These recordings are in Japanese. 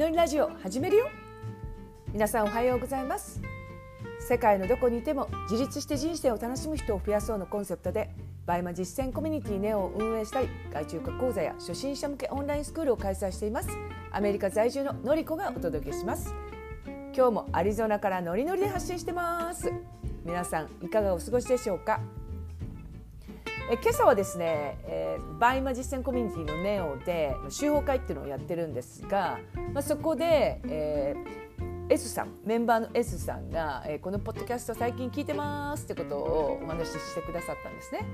のりラジオ始めるよ。皆さんおはようございます。世界のどこにいても自立して人生を楽しむ人を増やそうのコンセプトでバイマ実践コミュニティネオを運営したり外注化講座や初心者向けオンラインスクールを開催しています。アメリカ在住ののりこがお届けします。今日もアリゾナからノリノリで発信してます。皆さんいかがお過ごしでしょうか？え今朝はですね、えー、バイマ実践コミュニティのネオで集法会っていうのをやってるんですが、まあ、そこで、えー、S さんメンバーの S さんが、えー、このポッドキャスト最近聞いてますってことをお話ししてくださったんですね。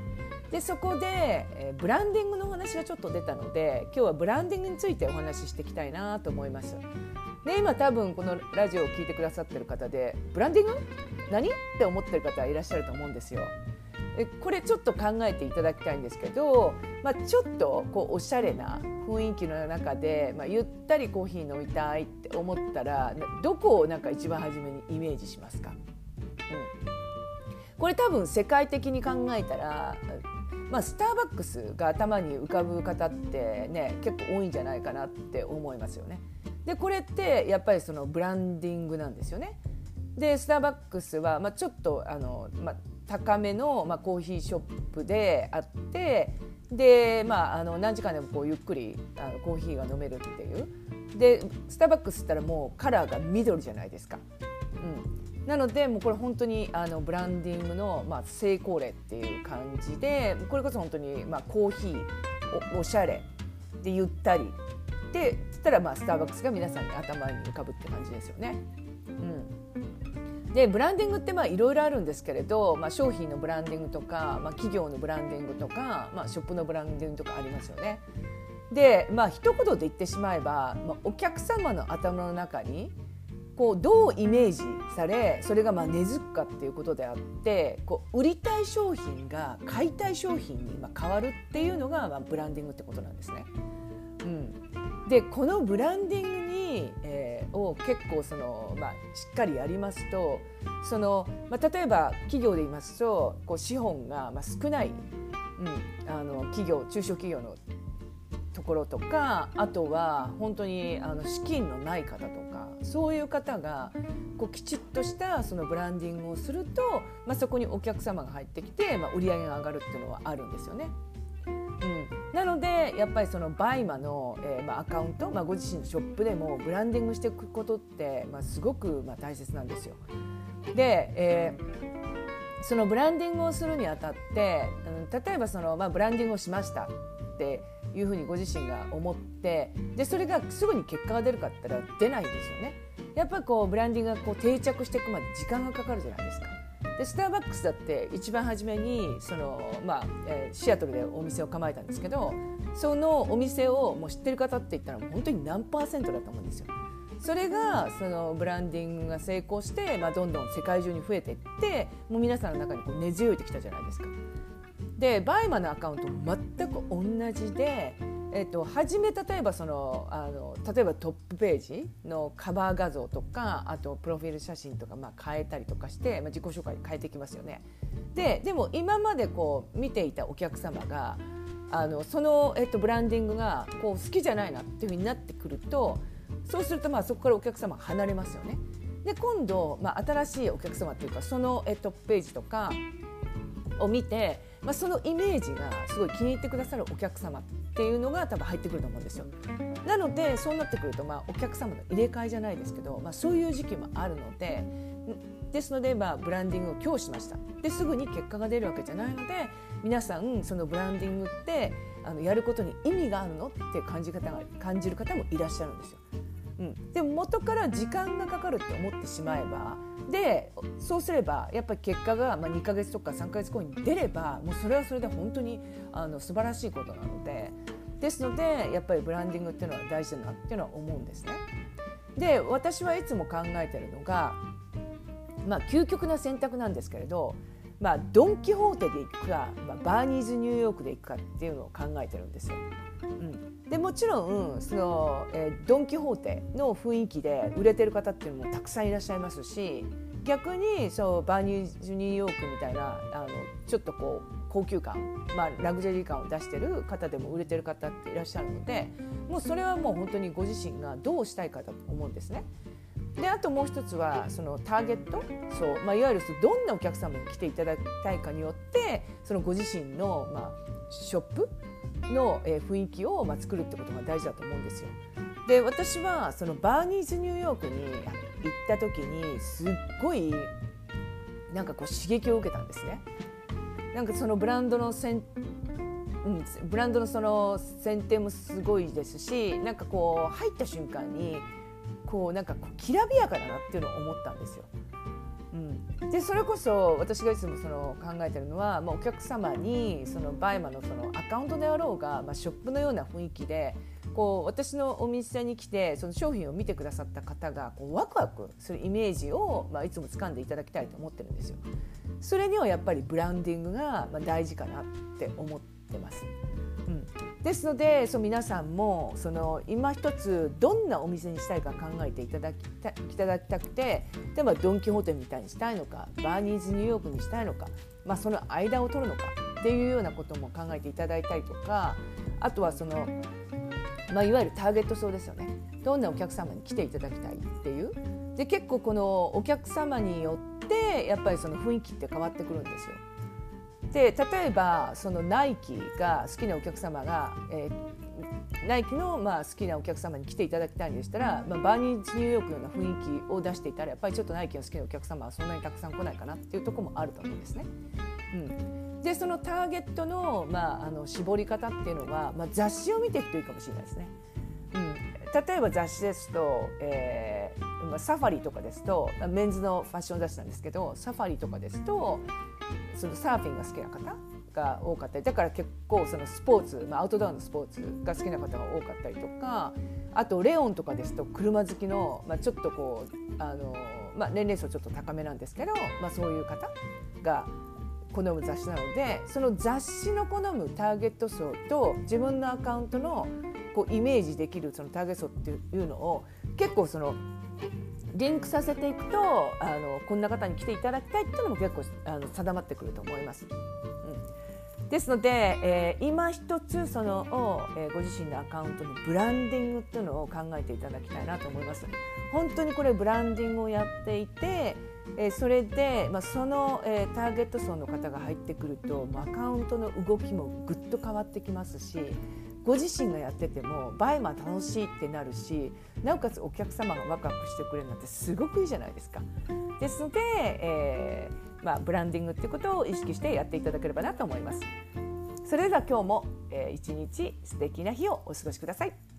でそこで、えー、ブランディングのお話がちょっと出たので今日はブランディングについてお話ししていきたいなと思います。で今多分このラジオを聞いてくださってる方でブランディング？何？って思ってる方いらっしゃると思うんですよ。これちょっと考えていただきたいんですけど、まあ、ちょっとこうおしゃれな雰囲気の中で、まあ、ゆったりコーヒー飲みたいって思ったらどこをなんか一番初めにイメージしますか、うん、これ多分世界的に考えたら、まあ、スターバックスが頭に浮かぶ方ってね結構多いんじゃないかなって思いますよね。でこれってやっぱりそのブランディングなんですよね。でスターバックスは、まあ、ちょっとあの、まあ、高めの、まあ、コーヒーショップであってで、まあ、あの何時間でもこうゆっくりあのコーヒーが飲めるっていうでスターバックスったらもうカラーが緑じゃないですか。うん、なのでもうこれ本当にあのブランディングの、まあ、成功例っていう感じでこれこそ本当に、まあ、コーヒーおおしゃれでゆったりでつったら、まあ、スターバックスが皆さんに頭に浮かぶって感じですよね。うんでブランディングっていろいろあるんですけれど、まあ、商品のブランディングとか、まあ、企業のブランディングとか、まあ、ショップのブランディングとかありますよね。でまあ一言で言ってしまえば、まあ、お客様の頭の中にこうどうイメージされそれがまあ根付くかっていうことであってこう売りたい商品が買いたい商品に今変わるっていうのがまあブランディングってことなんですね。うん、でこのブランディングに、えー、を結構その、まあ、しっかりやりますとその、まあ、例えば企業で言いますとこう資本がまあ少ない、うん、あの企業中小企業のところとかあとは本当にあの資金のない方とかそういう方がこうきちっとしたそのブランディングをすると、まあ、そこにお客様が入ってきて、まあ、売り上げが上がるっていうのはあるんですよね。なのでやっぱりそのバイマの、えーまあ、アカウント、まあ、ご自身のショップでもブランディングしていくことって、まあ、すごくまあ大切なんですよ。で、えー、そのブランディングをするにあたって、うん、例えばその、まあ、ブランディングをしましたっていうふうにご自身が思ってでそれがすぐに結果が出るかって言ったら出ないですよね。やっぱりこうブランディングがこう定着していくまで時間がかかるじゃないですか。でスターバックスだって一番初めにその、まあえー、シアトルでお店を構えたんですけどそのお店をもう知ってる方って言ったらもう本当に何パーセントだと思うんですよ。それがそのブランディングが成功して、まあ、どんどん世界中に増えていってもう皆さんの中にこう根付いてきたじゃないですか。でバイマのアカウントも全く同じでえっと、初め例えばそのあの例えばトップページのカバー画像とかあとプロフィール写真とかまあ変えたりとかして、まあ、自己紹介変えていきますよね。ででも今までこう見ていたお客様があのその、えっと、ブランディングがこう好きじゃないなっていうふうになってくるとそうするとまあそこからお客様離れますよね。で今度、まあ、新しいお客様っていうかその、えっと、ページとかを見て、まあ、そのイメージがすごい気に入ってくださるお客様っていうのが多分入ってくると思うんですよ。なのでそうなってくると、まあ、お客様の入れ替えじゃないですけど、まあ、そういう時期もあるのでですので、まあ、ブランディングを今日しましたですぐに結果が出るわけじゃないので皆さんそのブランディングってあのやることに意味があるのって感じ方が感じる方もいらっしゃるんですよ。うん、でも元から時間がかかるって思ってしまえばでそうすればやっぱり結果が、まあ、2か月とか3か月後に出ればもうそれはそれで本当にあの素晴らしいことなのでですのでやっぱりブランディングっていうのは大事だなっていうのは思うんですね。で私はいつも考えてるのが、まあ、究極な選択なんですけれど、まあ、ドン・キホーテで行くか、まあ、バーニーズ・ニューヨークで行くかっていうのを考えてるんですよ。うん、でもちろんその、えー、ドン・キホーテの雰囲気で売れてる方っていうのもたくさんいらっしゃいますし逆にそうバーニーズ・ニューヨークみたいなあのちょっとこう高級感、まあ、ラグジュアリー感を出してる方でも売れてる方っていらっしゃるのでもうそれはもう本当にご自身がどうしたいかだと思うんですね。であともう一つはそのターゲットそう、まあ、いわゆるどんなお客様に来ていただきたいかによってそのご自身の、まあ、ショップの雰囲気を、まあ、作るってことが大事だと思うんですよ。で私はそのバーニーズニューヨークに行った時にすっごいなんかこう刺激を受けたんですね。なんかそのブランドのせん、うん、ブランドのその選定もすごいですしなんかこう入った瞬間にこうなんかこうきらびやかだなっていうのを思ったんですよ。うん、でそれこそ私がいつもその考えてるのは、まあ、お客様にそのバイマのそのアカウントであろうが、まあ、ショップのような雰囲気でこう私のお店に来てその商品を見てくださった方がこうワクワクするイメージを、まあ、いつも掴んでいただきたいと思ってるんですよ。それにはやっぱりブランディングが大事かなって思ってます。うん、ですのでその皆さんもその今一つどんなお店にしたいか考えていただきたいただきたくて例えばドン・キホーテみたいにしたいのかバーニーズニューヨークにしたいのか、まあ、その間を取るのかっていうようなことも考えていただいたりとかあとはそのまあ、いわゆるターゲット層ですよねどんなお客様に来ていただきたいっていうで結構このお客様によってやっぱりその雰囲気って変わってくるんですよ。で例えばそのナイキが好きなお客様が、えー、ナイキのまあ好きなお客様に来ていただきたいんでしたら、まあ、バーニーズニューヨークのような雰囲気を出していたらやっぱりちょっとナイキの好きなお客様はそんなにたくさん来ないかなっていうところもあると思うんですね。うんでそのターゲットの,、まあ、あの絞り方っていうのは、まあ、雑誌を見ていくといいかもしれないですね。うん、例えば雑誌ですと、えー、サファリとかですとメンズのファッション雑誌なんですけどサファリとかですとそのサーフィンが好きな方が多かったりだから結構そのスポーツ、まあ、アウトドアのスポーツが好きな方が多かったりとかあとレオンとかですと車好きの、まあ、ちょっとこうあの、まあ、年齢層ちょっと高めなんですけど、まあ、そういう方が好む雑誌なのでその雑誌の好むターゲット層と自分のアカウントのこうイメージできるそのターゲット層っていうのを結構そのリンクさせていくとあのこんな方に来ていただきたいっていうのも結構あの定まってくると思います。うん、ですので、えー、今一つその、えー、ご自身のアカウントのブランディングっていうのを考えていただきたいなと思います。本当にこれブランディングをやっていてえー、それで、まあ、その、えー、ターゲット層の方が入ってくると、まあ、アカウントの動きもぐっと変わってきますしご自身がやっててもバイマ楽しいってなるしなおかつお客様がワクワクしてくれるなんてすごくいいじゃないですか。ですので、えーまあ、ブランディングってことを意識してやっていただければなと思います。それでは今日も、えー、一日素敵な日をお過ごしください。